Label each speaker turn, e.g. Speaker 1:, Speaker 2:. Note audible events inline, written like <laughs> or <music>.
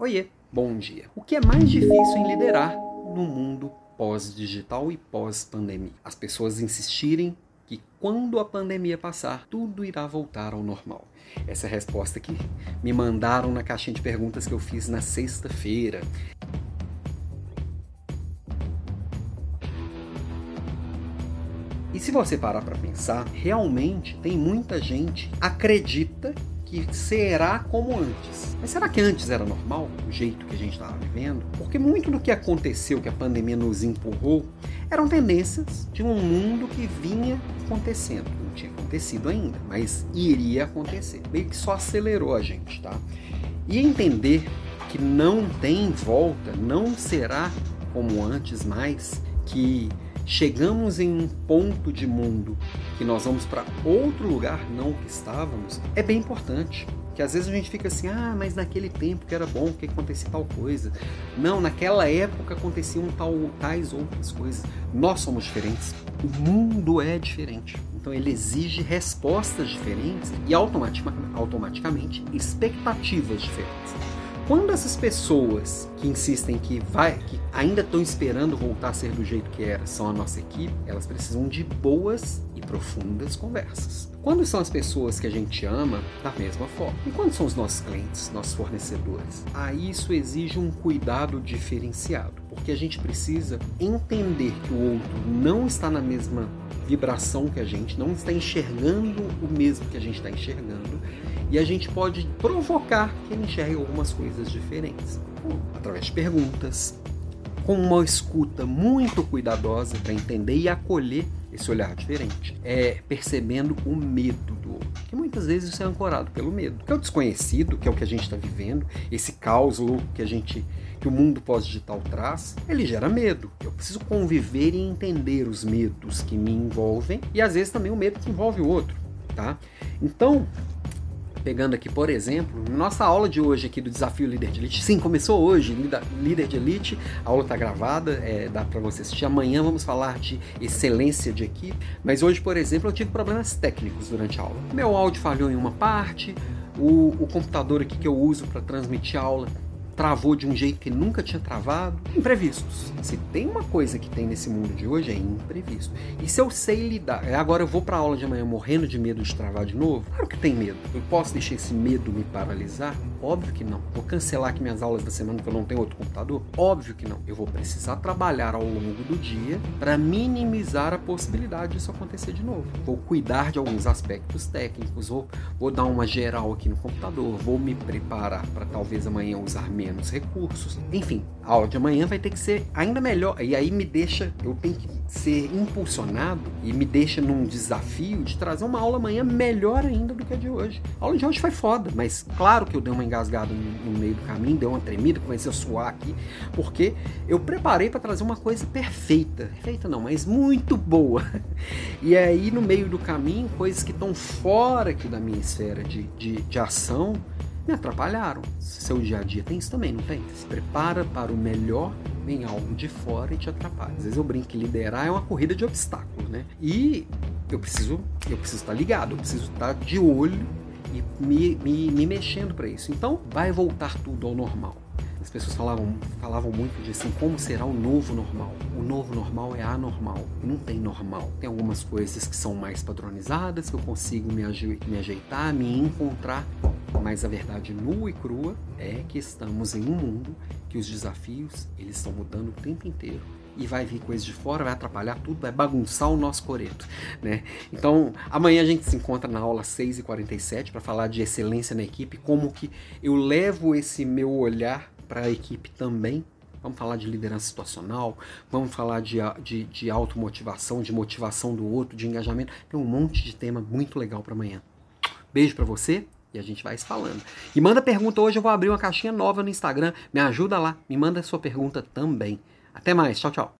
Speaker 1: Oiê, bom dia. O que é mais difícil em liderar no mundo pós-digital e pós-pandemia? As pessoas insistirem que quando a pandemia passar, tudo irá voltar ao normal. Essa é a resposta que me mandaram na caixinha de perguntas que eu fiz na sexta-feira. E se você parar para pensar, realmente tem muita gente acredita que será como antes. Mas será que antes era normal, o jeito que a gente estava vivendo? Porque muito do que aconteceu, que a pandemia nos empurrou, eram tendências de um mundo que vinha acontecendo. Não tinha acontecido ainda, mas iria acontecer. Meio que só acelerou a gente, tá? E entender que não tem volta, não será como antes mais, que chegamos em um ponto de mundo que nós vamos para outro lugar, não que estávamos, é bem importante. Que às vezes a gente fica assim, ah, mas naquele tempo que era bom, que acontecia tal coisa. Não, naquela época aconteciam tal, tais outras coisas. Nós somos diferentes. O mundo é diferente. Então ele exige respostas diferentes e automaticamente expectativas diferentes. Quando essas pessoas que insistem que vai, que ainda estão esperando voltar a ser do jeito que era, são a nossa equipe, elas precisam de boas e profundas conversas. Quando são as pessoas que a gente ama, da mesma forma. E quando são os nossos clientes, nossos fornecedores? Aí isso exige um cuidado diferenciado, porque a gente precisa entender que o outro não está na mesma vibração que a gente, não está enxergando o mesmo que a gente está enxergando e a gente pode provocar que ele enxergue algumas coisas diferentes, através de perguntas, com uma escuta muito cuidadosa para entender e acolher esse olhar diferente, é percebendo o medo do outro, que muitas vezes isso é ancorado pelo medo, que é o desconhecido, que é o que a gente está vivendo, esse caos louco que a gente, que o mundo pós-digital traz, ele gera medo. Eu preciso conviver e entender os medos que me envolvem e às vezes também o medo que envolve o outro, tá? Então Pegando aqui, por exemplo, nossa aula de hoje aqui do Desafio Líder de Elite. Sim, começou hoje, Líder de Elite. A aula está gravada, é, dá para você assistir. Amanhã vamos falar de excelência de equipe. Mas hoje, por exemplo, eu tive problemas técnicos durante a aula. Meu áudio falhou em uma parte, o, o computador aqui que eu uso para transmitir a aula travou de um jeito que nunca tinha travado. Imprevistos. Se tem uma coisa que tem nesse mundo de hoje é imprevisto. E se eu sei lidar, é, agora eu vou para a aula de amanhã morrendo de medo de travar de novo? Claro que tem medo. Eu posso deixar esse medo me paralisar? Óbvio que não. Vou cancelar aqui minhas aulas da semana porque eu não tenho outro computador? Óbvio que não. Eu vou precisar trabalhar ao longo do dia para minimizar a possibilidade disso acontecer de novo. Vou cuidar de alguns aspectos técnicos, vou, vou dar uma geral aqui no computador, vou me preparar para talvez amanhã usar menos menos recursos. Enfim, a aula de amanhã vai ter que ser ainda melhor. E aí me deixa, eu tenho que ser impulsionado e me deixa num desafio de trazer uma aula amanhã melhor ainda do que a de hoje. A aula de hoje foi foda, mas claro que eu dei uma engasgada no, no meio do caminho, deu uma tremida, comecei a suar aqui, porque eu preparei para trazer uma coisa perfeita. Perfeita não, mas muito boa. <laughs> E aí no meio do caminho, coisas que estão fora aqui da minha esfera de, de, de ação me atrapalharam. Seu dia a dia tem isso também, não tem? Se prepara para o melhor, vem algo de fora e te atrapalha. Às vezes eu brinco que liderar é uma corrida de obstáculos, né? E eu preciso, eu preciso estar ligado, eu preciso estar de olho e me, me, me mexendo para isso. Então vai voltar tudo ao normal. As pessoas falavam, falavam muito de assim, como será o novo normal. O novo normal é anormal. Não tem normal. Tem algumas coisas que são mais padronizadas, que eu consigo me, me ajeitar, me encontrar. Mas a verdade nua e crua é que estamos em um mundo que os desafios eles estão mudando o tempo inteiro e vai vir coisa de fora, vai atrapalhar tudo, vai bagunçar o nosso coreto, né? Então, amanhã a gente se encontra na aula 6 e 47 para falar de excelência na equipe, como que eu levo esse meu olhar para a equipe também. Vamos falar de liderança situacional, vamos falar de, de, de automotivação, de motivação do outro, de engajamento. Tem um monte de tema muito legal para amanhã. Beijo para você e a gente vai se falando. E manda pergunta hoje, eu vou abrir uma caixinha nova no Instagram. Me ajuda lá, me manda sua pergunta também. Até mais, tchau, tchau.